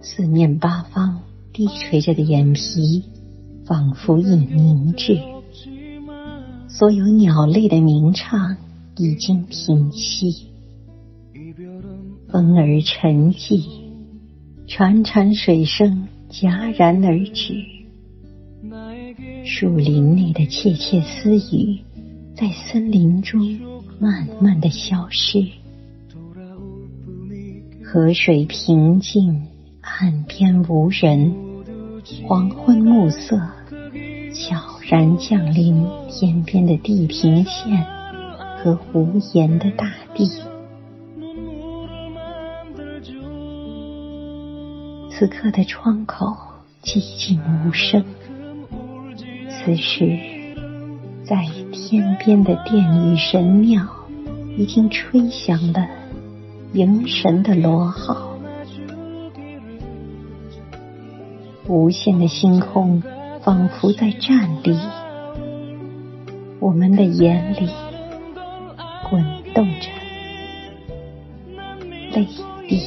四面八方低垂着的眼皮，仿佛已凝滞。所有鸟类的鸣唱已经平息，风儿沉寂，潺潺水声戛然而止。树林内的窃窃私语，在森林中慢慢的消失。河水平静，岸边无人，黄昏暮色悄然降临天边的地平线和无言的大地。此刻的窗口寂静无声，此时在天边的殿宇神庙已经吹响了。迎神的螺号，无限的星空仿佛在站立，我们的眼里滚动着泪滴。